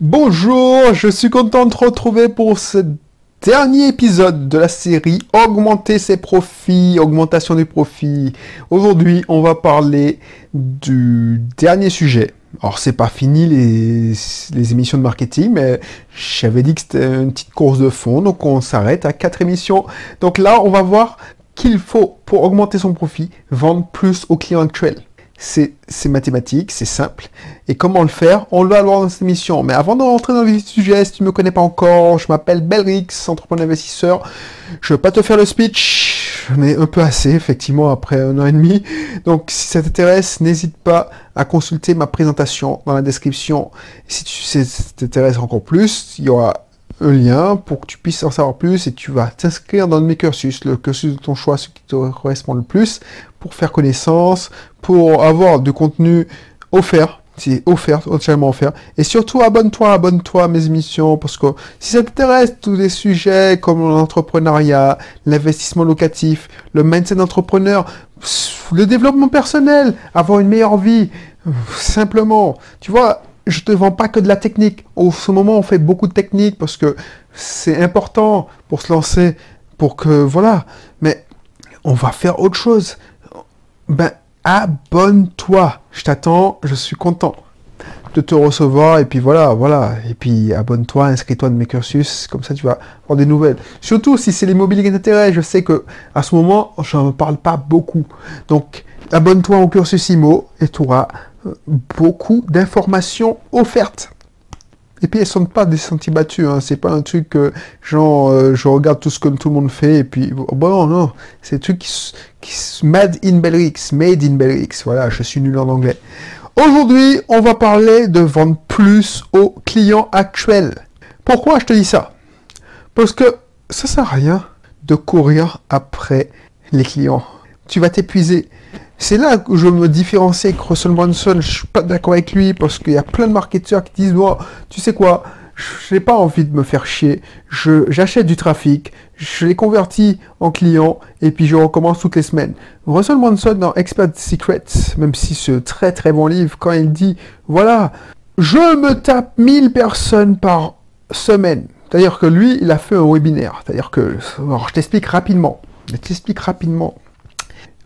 Bonjour, je suis content de te retrouver pour ce dernier épisode de la série Augmenter ses profits, augmentation des profits. Aujourd'hui, on va parler du dernier sujet. Alors, c'est pas fini les, émissions de marketing, mais j'avais dit que c'était une petite course de fond, donc on s'arrête à quatre émissions. Donc là, on va voir qu'il faut, pour augmenter son profit, vendre plus aux clients actuels c'est mathématique, c'est simple. Et comment le faire? On va le voir dans cette émission. Mais avant de rentrer dans le sujet, si tu ne me connais pas encore, je m'appelle Belrix, entrepreneur investisseur. Je ne vais pas te faire le speech, mais un peu assez, effectivement, après un an et demi. Donc, si ça t'intéresse, n'hésite pas à consulter ma présentation dans la description. Si tu t'intéresse encore plus, il y aura un lien pour que tu puisses en savoir plus et tu vas t'inscrire dans mes cursus, le cursus de ton choix, ce qui te correspond le plus, pour faire connaissance, pour avoir du contenu offert. C'est offert, totalement offert. Et surtout, abonne-toi, abonne-toi à mes émissions, parce que si ça t'intéresse, tous les sujets comme l'entrepreneuriat, l'investissement locatif, le mindset d'entrepreneur, le développement personnel, avoir une meilleure vie, simplement, tu vois, je te vends pas que de la technique. Au ce moment, on fait beaucoup de technique parce que c'est important pour se lancer, pour que voilà. Mais on va faire autre chose. Ben, abonne-toi. Je t'attends. Je suis content de te recevoir et puis voilà, voilà. Et puis abonne-toi, inscris-toi de mes cursus, comme ça tu vas avoir des nouvelles. Surtout si c'est l'immobilier qui t'intéresse, je sais que à ce moment, je ne parle pas beaucoup. Donc abonne-toi au cursus IMO et tu auras beaucoup d'informations offertes. Et puis elles sont pas des sentiers battus, hein. c'est pas un truc genre euh, je regarde tout ce que tout le monde fait et puis bon non, c'est un truc qui, qui made in Belrix, made in Belrix. Voilà, je suis nul en anglais. Aujourd'hui, on va parler de vendre plus aux clients actuels. Pourquoi je te dis ça? Parce que ça sert à rien de courir après les clients. Tu vas t'épuiser. C'est là que je me différencie avec Russell Brunson. Je suis pas d'accord avec lui parce qu'il y a plein de marketeurs qui disent, oh, tu sais quoi, je n'ai pas envie de me faire chier. j'achète du trafic, je les convertis en clients et puis je recommence toutes les semaines. Russell Brunson dans Expert Secrets, même si ce très très bon livre, quand il dit, voilà, je me tape 1000 personnes par semaine. C'est-à-dire que lui, il a fait un webinaire. C'est-à-dire que, alors je t'explique rapidement. Je t'explique rapidement.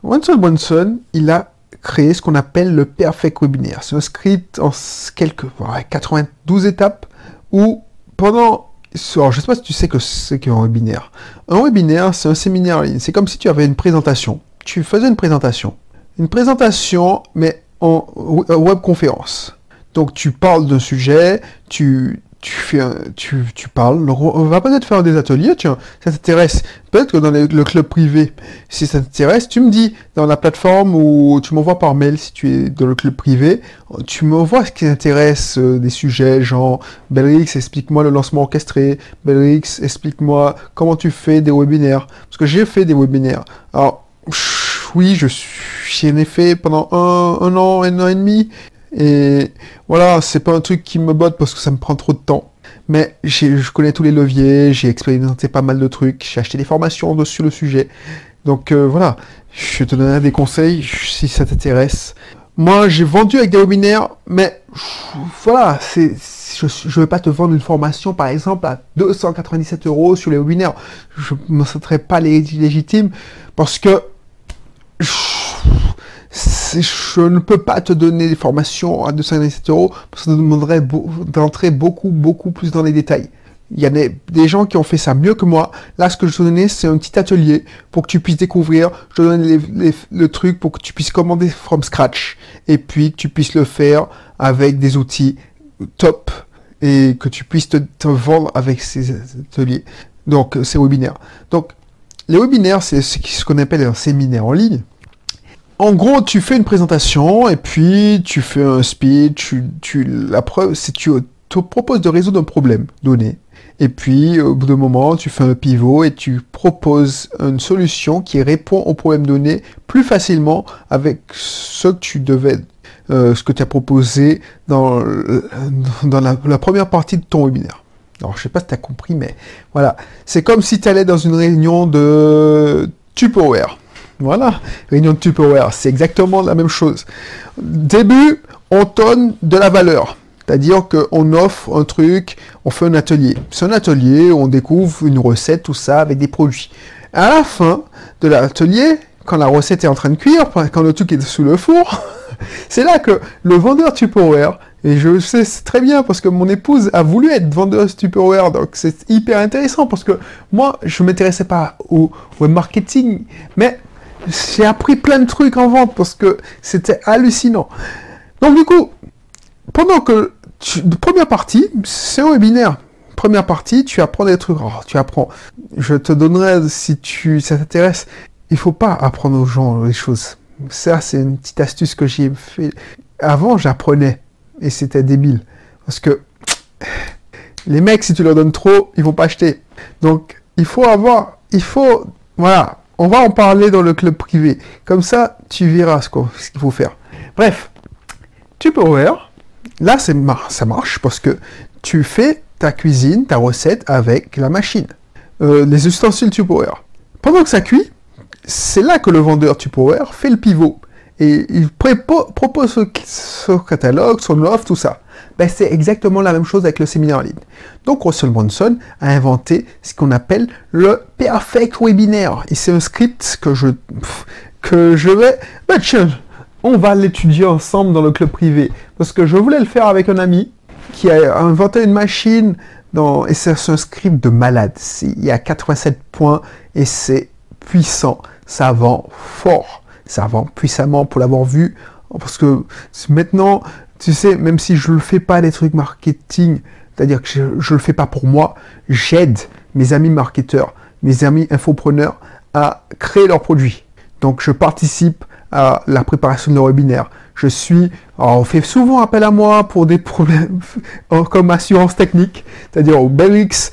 Russell Brunson, il a créé ce qu'on appelle le Perfect Webinaire. C'est un script en quelques 92 étapes où pendant alors, je ne sais pas si tu sais que c'est qu'un webinaire. Un webinaire, c'est un séminaire en ligne. C'est comme si tu avais une présentation. Tu faisais une présentation. Une présentation, mais en webconférence. Donc, tu parles d'un sujet, tu, tu fais tu, tu parles. on va peut-être faire des ateliers, tiens, ça t'intéresse. Peut-être que dans le club privé, si ça t'intéresse, tu me dis dans la plateforme ou tu m'envoies par mail si tu es dans le club privé, tu m'envoies ce qui t'intéresse, euh, des sujets genre Belrix, explique-moi le lancement orchestré, Belrix, explique-moi comment tu fais des webinaires. Parce que j'ai fait des webinaires. Alors, oui, je suis, en effet pendant un, un an, un an et demi, et voilà, c'est pas un truc qui me botte parce que ça me prend trop de temps. Mais je connais tous les leviers, j'ai expérimenté pas mal de trucs, j'ai acheté des formations dessus le sujet. Donc euh, voilà, je te donnerai des conseils si ça t'intéresse. Moi, j'ai vendu avec des webinaires, mais voilà, je ne vais pas te vendre une formation, par exemple, à 297 euros sur les webinaires. Je ne me sentirais pas légitime parce que je ne peux pas te donner des formations à 297 euros parce que ça demanderait d'entrer beaucoup, beaucoup plus dans les détails. Il y a des, gens qui ont fait ça mieux que moi. Là, ce que je te donnais, c'est un petit atelier pour que tu puisses découvrir. Je te donne le truc pour que tu puisses commander from scratch et puis que tu puisses le faire avec des outils top et que tu puisses te, vendre avec ces ateliers. Donc, ces webinaires. Donc, les webinaires, c'est ce qu'on appelle un séminaire en ligne en gros, tu fais une présentation et puis tu fais un speech. Tu, la preuve, c'est tu te proposes de résoudre un problème donné. Et puis, au bout d'un moment, tu fais un pivot et tu proposes une solution qui répond au problème donné plus facilement avec ce que tu devais, euh, ce que tu as proposé dans, dans la, première partie de ton webinaire. Alors, je sais pas si tu compris, mais voilà. C'est comme si tu allais dans une réunion de Tupperware. Voilà, réunion de Tupperware, c'est exactement la même chose. Début, on donne de la valeur. C'est-à-dire qu'on offre un truc, on fait un atelier. C'est un atelier, on découvre une recette, tout ça, avec des produits. À la fin de l'atelier, quand la recette est en train de cuire, quand le truc est sous le four, c'est là que le vendeur Tupperware, et je sais très bien parce que mon épouse a voulu être vendeuse Tupperware, donc c'est hyper intéressant parce que moi, je m'intéressais pas au, au marketing, mais j'ai appris plein de trucs en vente parce que c'était hallucinant. Donc du coup, pendant que tu, première partie, c'est un webinaire. Première partie, tu apprends des trucs. Oh, tu apprends. Je te donnerai si tu ça t'intéresse. Il faut pas apprendre aux gens les choses. Ça, c'est une petite astuce que j'ai fait. Avant, j'apprenais et c'était débile parce que les mecs, si tu leur donnes trop, ils vont pas acheter. Donc, il faut avoir, il faut, voilà, on va en parler dans le club privé. Comme ça, tu verras ce qu'il faut faire. Bref, Tupperware, là, ça marche parce que tu fais ta cuisine, ta recette avec la machine. Euh, les ustensiles Tupperware. Pendant que ça cuit, c'est là que le vendeur Tupperware fait le pivot. Et il propose son catalogue, son offre, tout ça. Ben, c'est exactement la même chose avec le séminaire en ligne. Donc Russell Brunson a inventé ce qu'on appelle le Perfect Webinaire. Et c'est un script que je, que je vais... Ben, tiens, on va l'étudier ensemble dans le club privé. Parce que je voulais le faire avec un ami qui a inventé une machine et c'est un script de malade. Il y a 87 points et c'est puissant. Ça vend fort. Ça vend puissamment pour l'avoir vu. Parce que maintenant, tu sais, même si je ne fais pas des trucs marketing, c'est-à-dire que je ne le fais pas pour moi, j'aide mes amis marketeurs, mes amis infopreneurs à créer leurs produits. Donc je participe à la préparation de leur webinaire. Je suis, on fait souvent appel à moi pour des problèmes comme assurance technique, c'est-à-dire au Belix,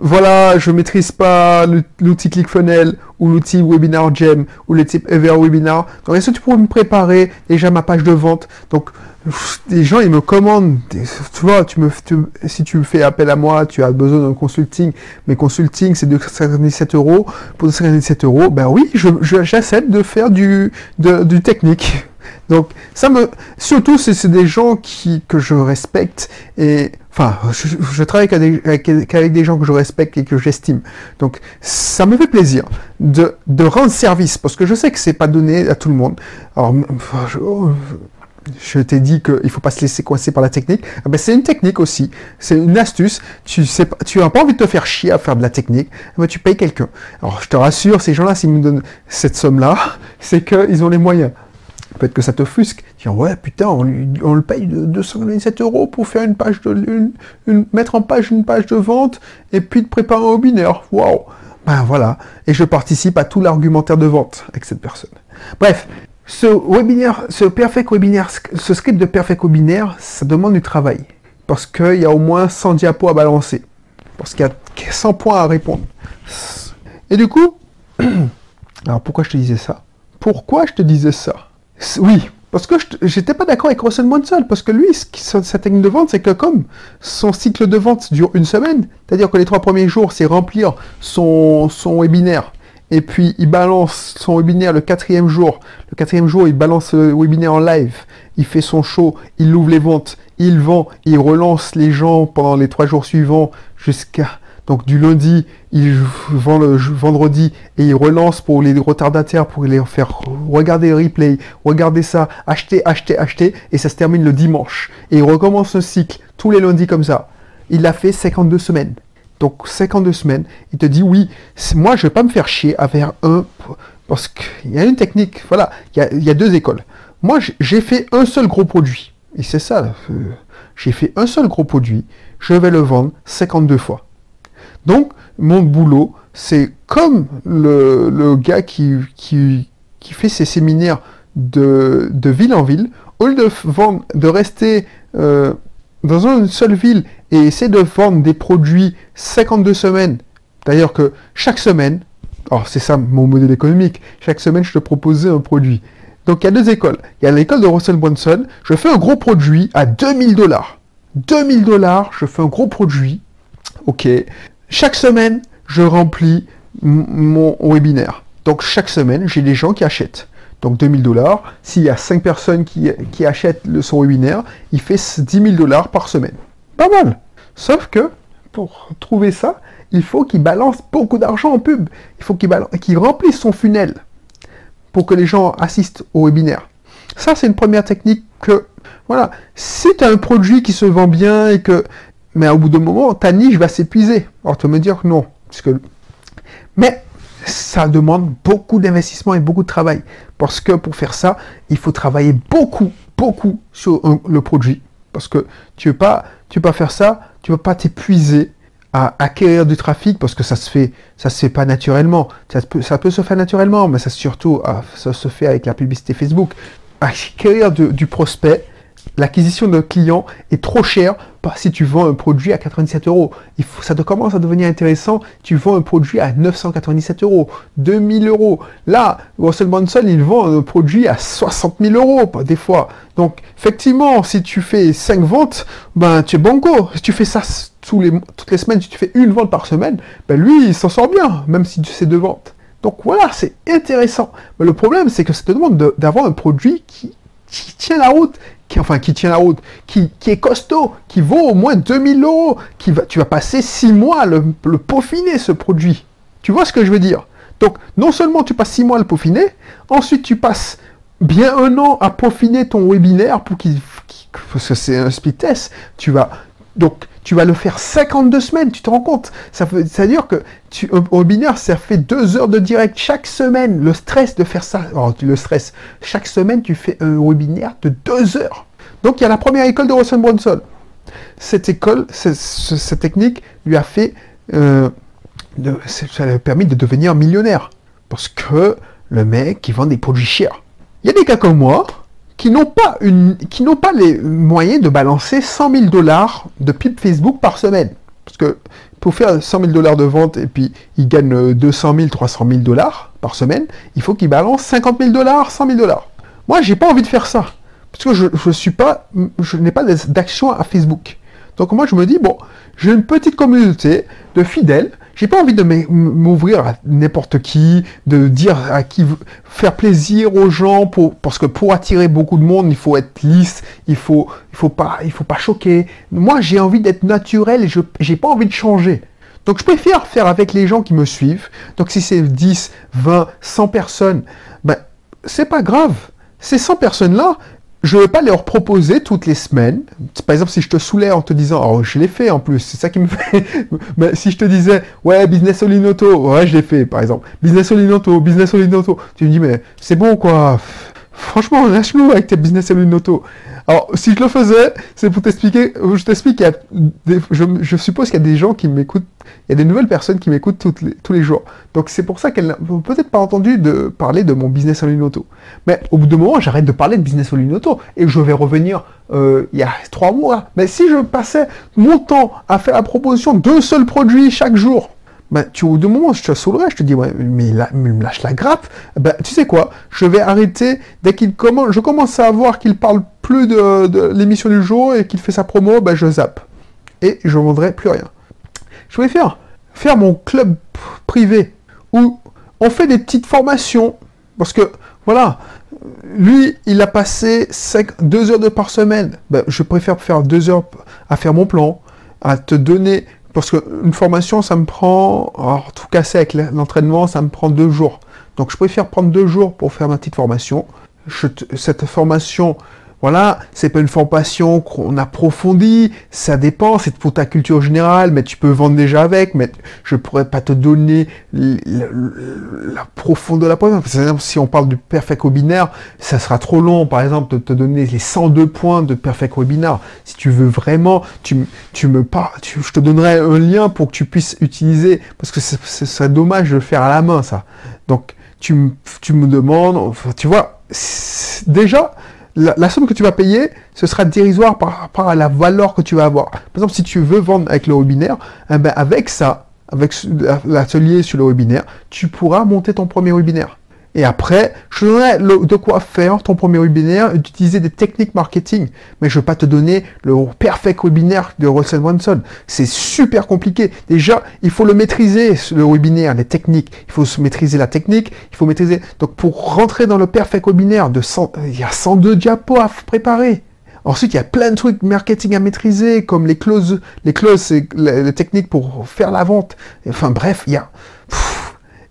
voilà, je maîtrise pas l'outil ClickFunnels ou l'outil Webinar Gem ou le type Ever Webinar. Donc, est-ce que tu pourrais me préparer déjà ma page de vente? Donc, les gens, ils me commandent. Tu vois, tu me, si tu fais appel à moi, tu as besoin d'un consulting. Mais consulting, c'est de 57 euros. Pour 57 euros, ben oui, j'essaie de faire du, du technique. Donc, ça me, surtout, c'est des gens qui, que je respecte et, enfin, je, travaille qu'avec des gens que je respecte et que j'estime. Donc, ça me fait plaisir de, de, rendre service parce que je sais que c'est pas donné à tout le monde. Alors, je, t'ai dit qu'il ne faut pas se laisser coincer par la technique. Ah ben, c'est une technique aussi. C'est une astuce. Tu sais tu as pas envie de te faire chier à faire de la technique. Ah ben, tu payes quelqu'un. Alors, je te rassure, ces gens-là, s'ils me donnent cette somme-là, c'est qu'ils ont les moyens. Peut-être que ça te fusque. Tiens, ouais, putain, on, le paye de 227 euros pour faire une page de. Mettre en page une page de vente et puis de préparer un binaire. Waouh! Ben voilà. Et je participe à tout l'argumentaire de vente avec cette personne. Bref, ce webinaire, ce script de perfect webinaire, ça demande du travail. Parce qu'il y a au moins 100 diapos à balancer. Parce qu'il y a 100 points à répondre. Et du coup, alors pourquoi je te disais ça? Pourquoi je te disais ça? Oui, parce que j'étais pas d'accord avec Russell Brunson, parce que lui, sa technique de vente, c'est que comme son cycle de vente dure une semaine, c'est-à-dire que les trois premiers jours, c'est remplir son webinaire, et puis il balance son webinaire le quatrième jour. Le quatrième jour, il balance le webinaire en live, il fait son show, il ouvre les ventes, il vend, il relance les gens pendant les trois jours suivants jusqu'à donc du lundi, il vend le vendredi et il relance pour les retardataires pour les faire regarder le replay, regarder ça, acheter, acheter, acheter, et ça se termine le dimanche. Et il recommence un cycle tous les lundis comme ça. Il l'a fait 52 semaines. Donc 52 semaines, il te dit oui, moi je vais pas me faire chier à faire un... Parce qu'il y a une technique, voilà, il y a, deux écoles. Moi j'ai fait un seul gros produit. Et c'est ça, euh, j'ai fait un seul gros produit, je vais le vendre 52 fois. Donc, mon boulot, c'est comme le, gars qui, qui, fait ses séminaires de, ville en ville, au lieu de, vendre, de rester euh, dans une seule ville et essayer de vendre des produits 52 semaines, d'ailleurs que chaque semaine, alors c'est ça mon modèle économique, chaque semaine je te proposais un produit. Donc il y a deux écoles. Il y a l'école de Russell Brunson, je fais un gros produit à 2000 dollars. 2000 dollars, je fais un gros produit. Ok, chaque semaine, je remplis mon webinaire. Donc chaque semaine, j'ai des gens qui achètent. Donc 2000 dollars. S'il y a 5 personnes qui, achètent le, son webinaire, il fait 10 000 dollars par semaine. Pas mal. Sauf que pour trouver ça, il faut qu'il balance beaucoup d'argent en pub. Il faut qu'il remplisse son funnel pour que les gens assistent au webinaire. Ça, c'est une première technique que, voilà, si tu as un produit qui se vend bien et que, mais au bout d'un moment, ta niche va s'épuiser. Alors, tu vas me dire non. Parce que... Mais ça demande beaucoup d'investissement et beaucoup de travail. Parce que pour faire ça, il faut travailler beaucoup, beaucoup sur le produit. Parce que tu ne veux, pas, veux pas faire ça, tu ne veux pas t'épuiser à acquérir du trafic parce que ça se fait, ça se fait pas naturellement. Ça peut, ça peut se faire naturellement, mais ça surtout, ah, ça se fait avec la publicité Facebook. Acquérir du prospect, l'acquisition d'un client est trop cher si tu vends un produit à 97 euros. Il ça te commence à devenir intéressant? Tu vends un produit à 997 euros, 2000 euros. Là, Russell Brunson, il vend un produit à 60 000 euros, des fois. Donc, effectivement, si tu fais 5 ventes, ben, tu es banco. Si tu fais ça tous les, toutes les semaines, si tu fais une vente par semaine, ben, lui, il s'en sort bien, même si tu fais deux ventes. Donc voilà, c'est intéressant. Mais le problème, c'est que ça te demande d'avoir un produit qui, tient la route, qui, enfin qui tient la route, qui, est costaud, qui vaut au moins 2000 euros, qui va, tu vas passer 6 mois à le, peaufiner, ce produit. Tu vois ce que je veux dire? Donc, non seulement tu passes 6 mois à le peaufiner, ensuite tu passes bien un an à peaufiner ton webinaire pour qu'il... parce que c'est un speed test, tu vas... Donc, tu vas le faire 52 semaines, tu te rends compte Ça veut, dire que tu, au webinaire, ça fait deux heures de direct chaque semaine. Le stress de faire ça, oh, le stress, chaque semaine, tu fais un webinaire de deux heures. Donc, il y a la première école de Russell Brunson. Cette école, cette, technique lui a fait, euh, ça lui a permis de devenir millionnaire. Parce que le mec, qui vend des produits chers. Il y a des cas comme moi, qui n'ont pas, une, qui n'ont pas les moyens de balancer 100 000 dollars de pub Facebook par semaine. Parce que pour faire 100 000 dollars de vente et puis ils gagnent 200 000, 300 000 dollars par semaine, il faut qu'ils balancent 50 000 dollars, 100 000 dollars. Moi, j'ai pas envie de faire ça. Parce que je, je suis pas, je n'ai pas d'action à Facebook. Donc moi, je me dis, bon, j'ai une petite communauté de fidèles j'ai pas envie de m'ouvrir à n'importe qui, de dire à qui faire plaisir aux gens pour parce que pour attirer beaucoup de monde, il faut être lisse, il faut il faut pas il faut pas choquer. Moi, j'ai envie d'être naturel et je j'ai pas envie de changer. Donc je préfère faire avec les gens qui me suivent. Donc si c'est 10, 20, 100 personnes, ben c'est pas grave. Ces 100 personnes-là, je ne vais pas leur proposer toutes les semaines. Par exemple, si je te saoulais en te disant, oh, je l'ai fait en plus, c'est ça qui me fait. Mais si je te disais, ouais, business Olinoto, ouais, je l'ai fait, par exemple. Business Olinoto, business Olinoto. Tu me dis, mais c'est bon, quoi. Franchement, lâche-nous avec tes business Olinoto. Alors, si je le faisais, c'est pour t'expliquer, je t'explique, je, je, suppose qu'il y a des gens qui m'écoutent, il y a des nouvelles personnes qui m'écoutent tous les jours. Donc c'est pour ça qu'elles n'ont peut-être pas entendu de parler de mon business en ligne auto. Mais au bout d'un moment, j'arrête de parler de business en ligne auto et je vais revenir euh, il y a trois mois. Mais si je passais mon temps à faire la proposition d'un seul produit chaque jour, ben, tu, au moment, je te saoulerais, je te dis, ouais, mais il, me lâche la grappe. Ben, tu sais quoi, je vais arrêter dès qu'il commence, je commence à voir qu'il parle plus de, l'émission du jour et qu'il fait sa promo, ben, je zappe. Et je ne vendrai plus rien. Je vais faire, faire mon club privé où on fait des petites formations. Parce que, voilà, lui, il a passé 5, 2 heures de par semaine. Ben, je préfère faire 2 heures à faire mon plan, à te donner parce qu'une formation, ça me prend, alors tout casser avec l'entraînement, ça me prend deux jours. Donc je préfère prendre deux jours pour faire ma petite formation. cette formation, voilà, c'est pas une formation qu'on approfondit, ça dépend, c'est pour ta culture générale, mais tu peux vendre déjà avec, mais je pourrais pas te donner la, profondeur de la Par exemple, si on parle du perfect webinaire, ça sera trop long, par exemple, de te donner les 102 points de perfect webinaire. Si tu veux vraiment, tu, tu me parles, je te donnerai un lien pour que tu puisses utiliser, parce que ce serait dommage de le faire à la main, ça. Donc, tu, tu me demandes, tu vois, déjà, la, somme que tu vas payer, ce sera dérisoire par rapport à la valeur que tu vas avoir. Par exemple, si tu veux vendre avec le webinaire, eh ben avec ça, avec l'atelier sur le webinaire, tu pourras monter ton premier webinaire. Et après, je te donnerai de quoi faire ton premier webinaire, d'utiliser des techniques marketing. Mais je ne veux pas te donner le perfect webinaire de Russell Brunson. C'est super compliqué. Déjà, il faut le maîtriser, le webinaire, les techniques. Il faut se maîtriser la technique. Il faut maîtriser. Donc, pour rentrer dans le perfect webinaire de 100, il y a 102 diapos à préparer. Ensuite, il y a plein de trucs marketing à maîtriser, comme les clauses, les clauses, c'est les techniques pour faire la vente. Enfin, bref, il y a,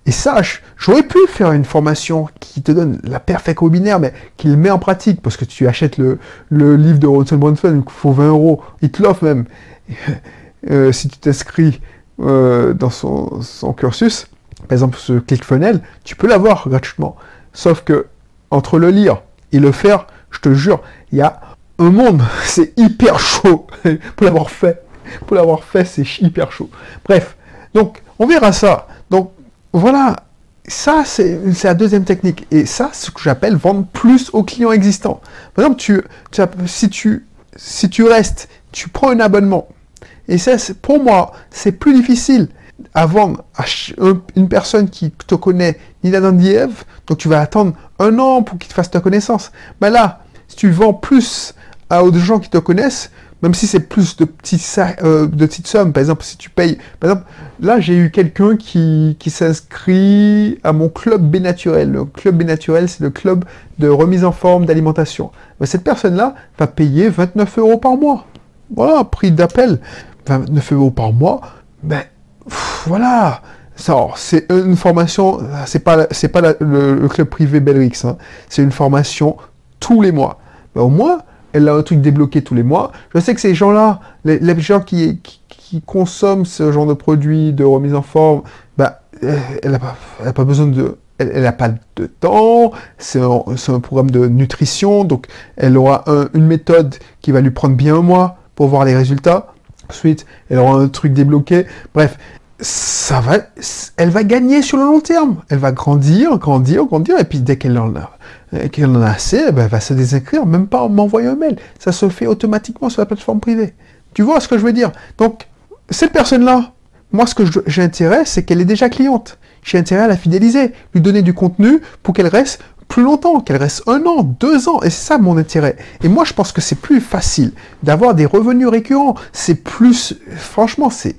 et ça, j'aurais pu faire une formation qui te donne la perfect webinaire, mais qui le met en pratique, parce que tu achètes le, livre de Russell Brunson, il faut 20 euros, il te l'offre même. Euh, si tu t'inscris euh, dans son, cursus, par exemple ce ClickFunnels, tu peux l'avoir gratuitement. Sauf que, entre le lire et le faire, je te jure, il y a un monde, c'est hyper chaud pour l'avoir fait. Pour l'avoir fait, c'est hyper chaud. Bref, donc, on verra ça. Voilà, ça, c'est la deuxième technique. Et ça, c'est ce que j'appelle vendre plus aux clients existants. Par exemple, si, tu, si tu restes, tu prends un abonnement. Et ça, pour moi, c'est plus difficile à vendre à une personne qui te connaît ni la Diev, donc tu vas attendre un an pour qu'il te fasse ta connaissance. Mais là, si tu vends plus à aux gens qui te connaissent, même si c'est plus de petites, euh, de petites sommes. Par exemple, si tu payes... Par exemple, là, j'ai eu quelqu'un qui, s'inscrit à mon club B naturel. Le club B naturel, c'est le club de remise en forme d'alimentation. cette personne-là va payer 29 euros par mois. Voilà, prix d'appel. 29 euros par mois. Ben, voilà. C'est une formation, c'est pas, pas le, club privé Belrix, hein. c'est une formation tous les mois. Ben, au moins, elle a un truc débloqué tous les mois. Je sais que ces gens-là, les, gens qui, consomment ce genre de produits de remise en forme, bah, elle n'a pas, besoin de... Elle n'a pas de temps, c'est un, programme de nutrition, donc elle aura une méthode qui va lui prendre bien un mois pour voir les résultats. Ensuite, elle aura un truc débloqué. Bref, ça va, elle va gagner sur le long terme. Elle va grandir, grandir, grandir, et puis dès qu'elle en a, qu'elle en a assez, eh ben, elle va se désinscrire, même pas en m'envoyant un mail. Ça se fait automatiquement sur la plateforme privée. Tu vois ce que je veux dire? Donc, cette personne-là, moi, ce que j'ai intérêt, c'est qu'elle est déjà cliente. J'ai intérêt à la fidéliser, lui donner du contenu pour qu'elle reste plus longtemps, qu'elle reste un an, deux ans. Et c'est ça mon intérêt. Et moi, je pense que c'est plus facile d'avoir des revenus récurrents. C'est plus, franchement, c'est,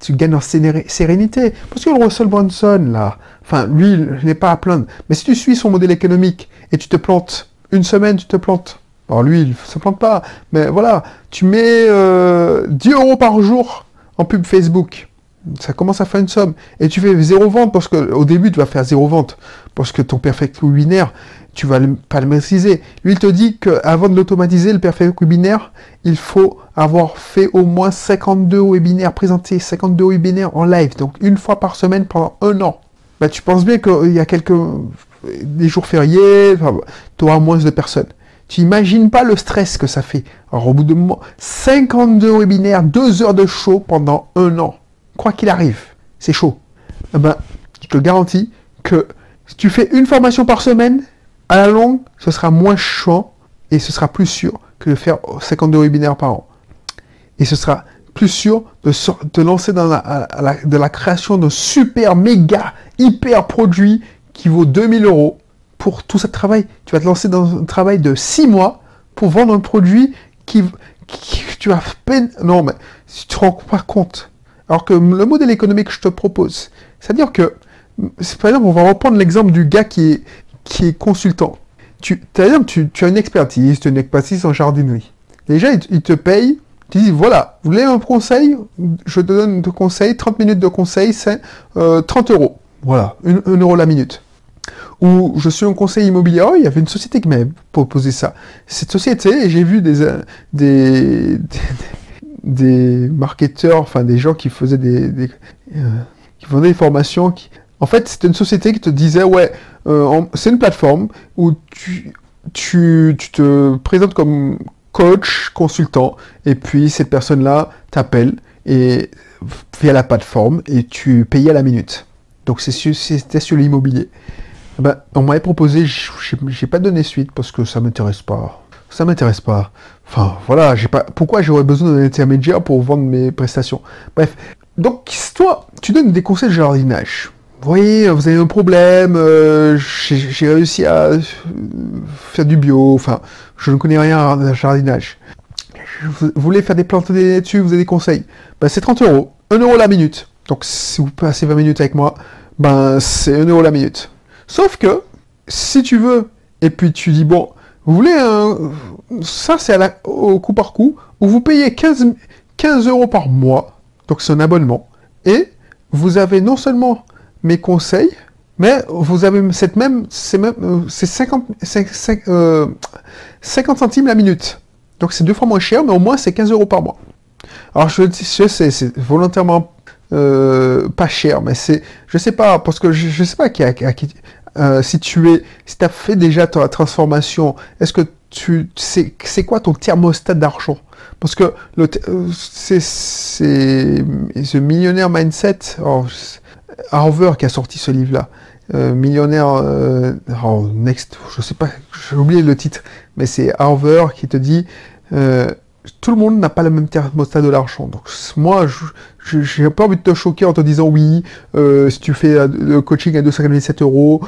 tu gagnes en sérénité. Parce que le Russell Brunson, là, enfin, lui, il n'est pas à plaindre. Mais si tu suis son modèle économique et tu te plantes, une semaine, tu te plantes. Alors lui, il ne se plante pas. Mais voilà, tu mets euh, 10 euros par jour en pub Facebook ça commence à faire une somme. Et tu fais zéro vente parce que au début, tu vas faire zéro vente parce que ton perfect webinaire, tu vas pas le maîtriser. Lui, il te dit qu'avant de l'automatiser, le perfect webinaire, il faut avoir fait au moins 52 webinaires présentés, 52 webinaires en live, donc une fois par semaine pendant un an. Bah, tu penses bien qu'il y a quelques des jours fériés, tu auras moins de personnes. Tu imagines pas le stress que ça fait. Alors au bout de moment, 52 webinaires, 2 heures de show pendant un an quoi qu'il arrive, c'est chaud. Eh ben, je te garantis que si tu fais une formation par semaine, à la longue, ce sera moins chaud et ce sera plus sûr que de faire 52 webinaires par an. Et ce sera plus sûr de te lancer dans la, de la création d'un super, méga, hyper produit qui vaut 2000 euros pour tout ce travail. Tu vas te lancer dans un travail de 6 mois pour vendre un produit qui, qui tu as peine... Non, mais si tu te rends pas compte alors que le modèle économique que je te propose, c'est-à-dire que, par exemple, on va reprendre l'exemple du gars qui est, qui est consultant. Tu, exemple, tu, as une expertise, tu as une expertise en jardinerie. Déjà, il, te paye, tu dis, voilà, vous voulez un conseil? Je te donne de conseil, 30 minutes de conseil, c'est 30 euh, euros. Voilà, 1 euro la minute. Ou je suis un conseil immobilier, oh, il y avait une société qui m'avait proposé ça. Cette société, j'ai vu des, euh, des des marketeurs, enfin des gens qui faisaient des, euh, qui vendaient des formations. En fait, c'était une société qui te disait ouais, euh, c'est une plateforme où tu, tu, tu te présentes comme coach, consultant, et puis cette personne-là t'appelle et via la plateforme et tu payais à la minute. Donc c'était sur l'immobilier. Eh ben, on m'avait proposé, j'ai pas donné suite parce que ça m'intéresse pas ça m'intéresse pas. Enfin, voilà, j'ai pas. Pourquoi j'aurais besoin d'un intermédiaire pour vendre mes prestations? Bref. Donc, toi, tu donnes des conseils de jardinage. vous voyez, vous avez un problème, euh, j'ai réussi à euh, faire du bio, enfin, je ne connais rien en jardinage. Vous voulez faire des plantes dessus, vous avez des conseils. Ben, c'est 30 euros, 1 euro la minute. Donc, si vous passez 20 minutes avec moi, ben, c'est 1 euro la minute. Sauf que, si tu veux, et puis tu dis, bon, vous voulez un... Ça, c'est au coup par coup, où vous payez 15, 15 euros par mois, donc c'est un abonnement, et vous avez non seulement mes conseils, mais vous avez cette même, c'est même, c'est 50, 50 euh, centimes la minute. Donc c'est deux fois moins cher, mais au moins c'est 15 euros par mois. Alors je, je sais, c'est volontairement euh, pas cher, mais c'est, je sais pas, parce que je, je sais pas qui, à, qui euh, si tu es, si as fait déjà ta transformation, est-ce que tu sais, c'est quoi ton thermostat d'argent? Parce que le, c'est, c'est, ce millionnaire mindset, oh, Harvard qui a sorti ce livre-là. Euh, millionnaire euh, oh, next, je sais pas, j'ai oublié le titre, mais c'est Harvard qui te dit euh, tout le monde n'a pas le même thermostat de l'argent. Donc moi, je n'ai pas envie de te choquer en te disant oui, si tu fais le coaching à 297 euros,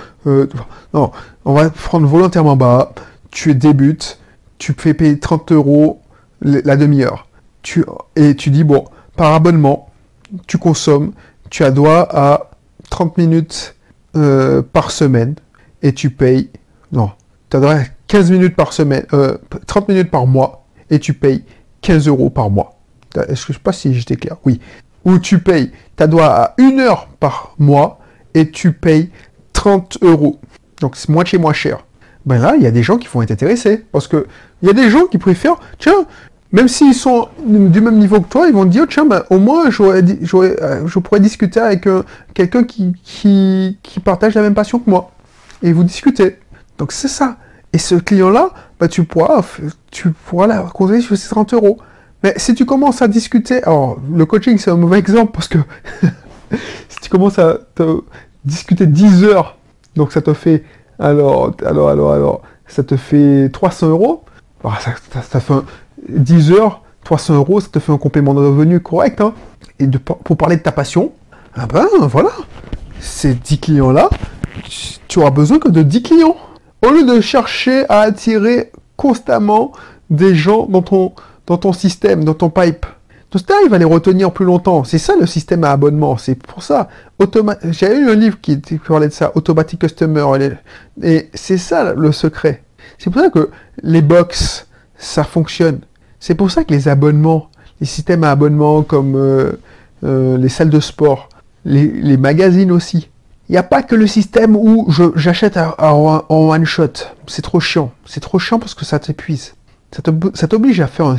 non, on va prendre volontairement bas. Tu débutes, tu fais payer 30 euros la demi-heure. Tu, et tu dis bon, par abonnement, tu consommes, tu as droit à 30 minutes euh, par semaine et tu payes. Non, tu as droit à 15 minutes par semaine, 30 euh, minutes par mois et tu payes 15 euros par mois. Est-ce que je sais pas si j'étais clair? Oui. Ou tu payes, tu as droit à une heure par mois et tu payes 30 euros. Donc c'est moitié moins cher. Ben là, il y a des gens qui vont être intéressés. Parce que il y a des gens qui préfèrent, tiens, même s'ils sont du même niveau que toi, ils vont dire, tiens, ben, au moins, euh, je pourrais discuter avec euh, quelqu'un qui, partage la même passion que moi. Et vous discutez. Donc c'est ça. Et ce client-là, ben, tu pourras, tu pourras la conseiller sur ces 30 euros. Mais si tu commences à discuter, alors le coaching c'est un mauvais exemple parce que si tu commences à te discuter 10 heures, donc ça te fait, alors, alors, alors, alors, ça te fait 300 euros, bah, ça, fait un, 10 heures, 300 euros, ça te fait un complément de revenu correct. Hein. Et pour parler de ta passion, ah ben voilà, ces 10 clients-là, tu auras besoin que de 10 clients. Au lieu de chercher à attirer constamment des gens dans ton, dans ton système, dans ton pipe. Tout ça, il va les retenir plus longtemps. C'est ça le système à abonnement. C'est pour ça. J'ai eu un livre qui parlait de ça, Automatic Customer. Et c'est ça le secret. C'est pour ça que les box, ça fonctionne. C'est pour ça que les abonnements, les systèmes à abonnement comme euh, euh, les salles de sport, les, magazines aussi, il n'y a pas que le système où j'achète en one shot. C'est trop chiant. C'est trop chiant parce que ça t'épuise. Ça t'oblige à faire un,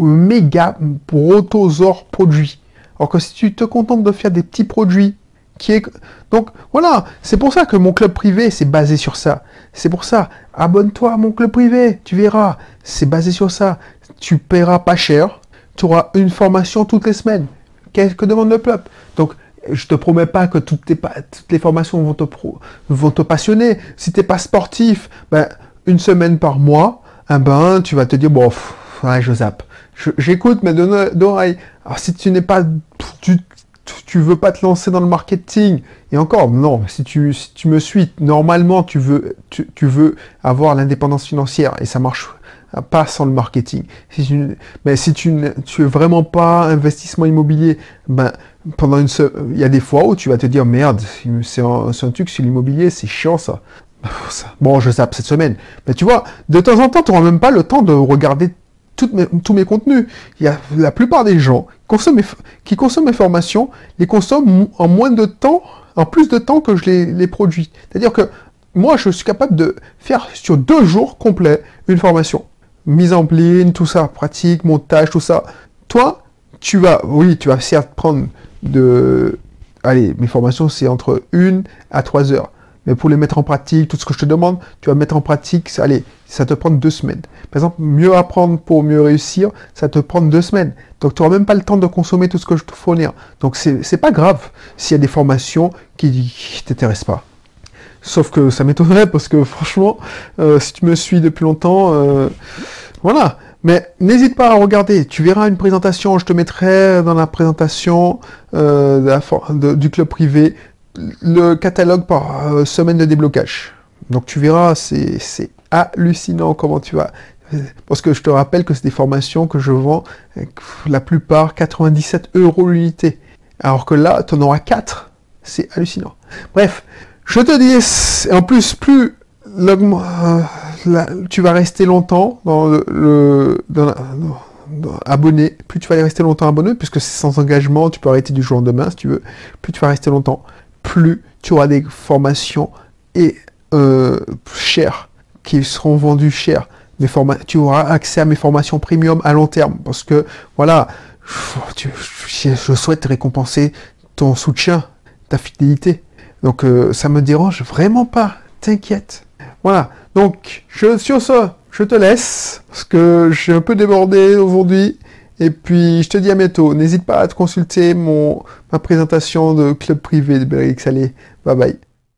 méga protosaure produit. Alors que si tu te contentes de faire des petits produits qui est... Donc voilà, c'est pour ça que mon club privé, c'est basé sur ça. C'est pour ça, abonne-toi à mon club privé, tu verras. C'est basé sur ça. Tu paieras pas cher, tu auras une formation toutes les semaines. Qu'est-ce que demande le club? Donc, je te promets pas que toutes, toutes les formations vont te, vont te passionner. Si tu n'es pas sportif, ben, une semaine par mois, eh ben, tu vas te dire, bon, je zappe. J'écoute, mais d'oreille. Alors, si tu n'es pas tu, tu veux pas te lancer dans le marketing, et encore, non, si tu, si tu me suis, normalement, tu veux, tu, tu veux avoir l'indépendance financière, et ça marche pas sans le marketing. Si tu, mais si tu tu es vraiment pas investissement immobilier, ben, pendant une il y a des fois où tu vas te dire, merde, c'est un, un, truc sur l'immobilier, c'est chiant ça. Bon, je zappe cette semaine. Mais tu vois, de temps en temps, tu n'auras même pas le temps de regarder tous mes contenus. Il y a la plupart des gens qui consomment mes, formations, les consomment en moins de temps, en plus de temps que je les, produis. C'est-à-dire que moi, je suis capable de faire sur deux jours complets une formation. Mise en ligne, tout ça, pratique, montage, tout ça. Toi, tu vas, oui, tu vas certes prendre de... Allez, mes formations, c'est entre une à trois heures. Mais pour les mettre en pratique, tout ce que je te demande, tu vas mettre en pratique, allez, ça te prend deux semaines. Par exemple, mieux apprendre pour mieux réussir, ça te prend deux semaines. Donc tu n'auras même pas le temps de consommer tout ce que je te fournir. Donc c'est pas grave s'il y a des formations qui ne t'intéressent pas. Sauf que ça m'étonnerait parce que franchement, euh, si tu me suis depuis longtemps, euh, voilà. Mais n'hésite pas à regarder. Tu verras une présentation. Je te mettrai dans la présentation euh, du club privé le catalogue par euh, semaine de déblocage. Donc tu verras, c'est hallucinant comment tu vas. Parce que je te rappelle que c'est des formations que je vends la plupart 97 euros l'unité. Alors que là, tu en auras 4. C'est hallucinant. Bref, je te dis, en plus, plus euh, tu vas rester longtemps dans le, abonné, plus tu vas rester longtemps abonné, puisque c'est sans engagement, tu peux arrêter du jour au lendemain si tu veux, plus tu vas rester longtemps, plus tu auras des formations et euh, chères, qui seront vendues chères. Mes tu auras accès à mes formations premium à long terme, parce que voilà, je souhaite récompenser ton soutien, ta fidélité. Donc euh, ça me dérange vraiment pas, t'inquiète. Voilà, donc je, sur ça, je te laisse, parce que j'ai un peu débordé aujourd'hui. Et puis, je te dis à bientôt. N'hésite pas à te consulter mon, ma présentation de club privé de Belrix. Allez, bye bye.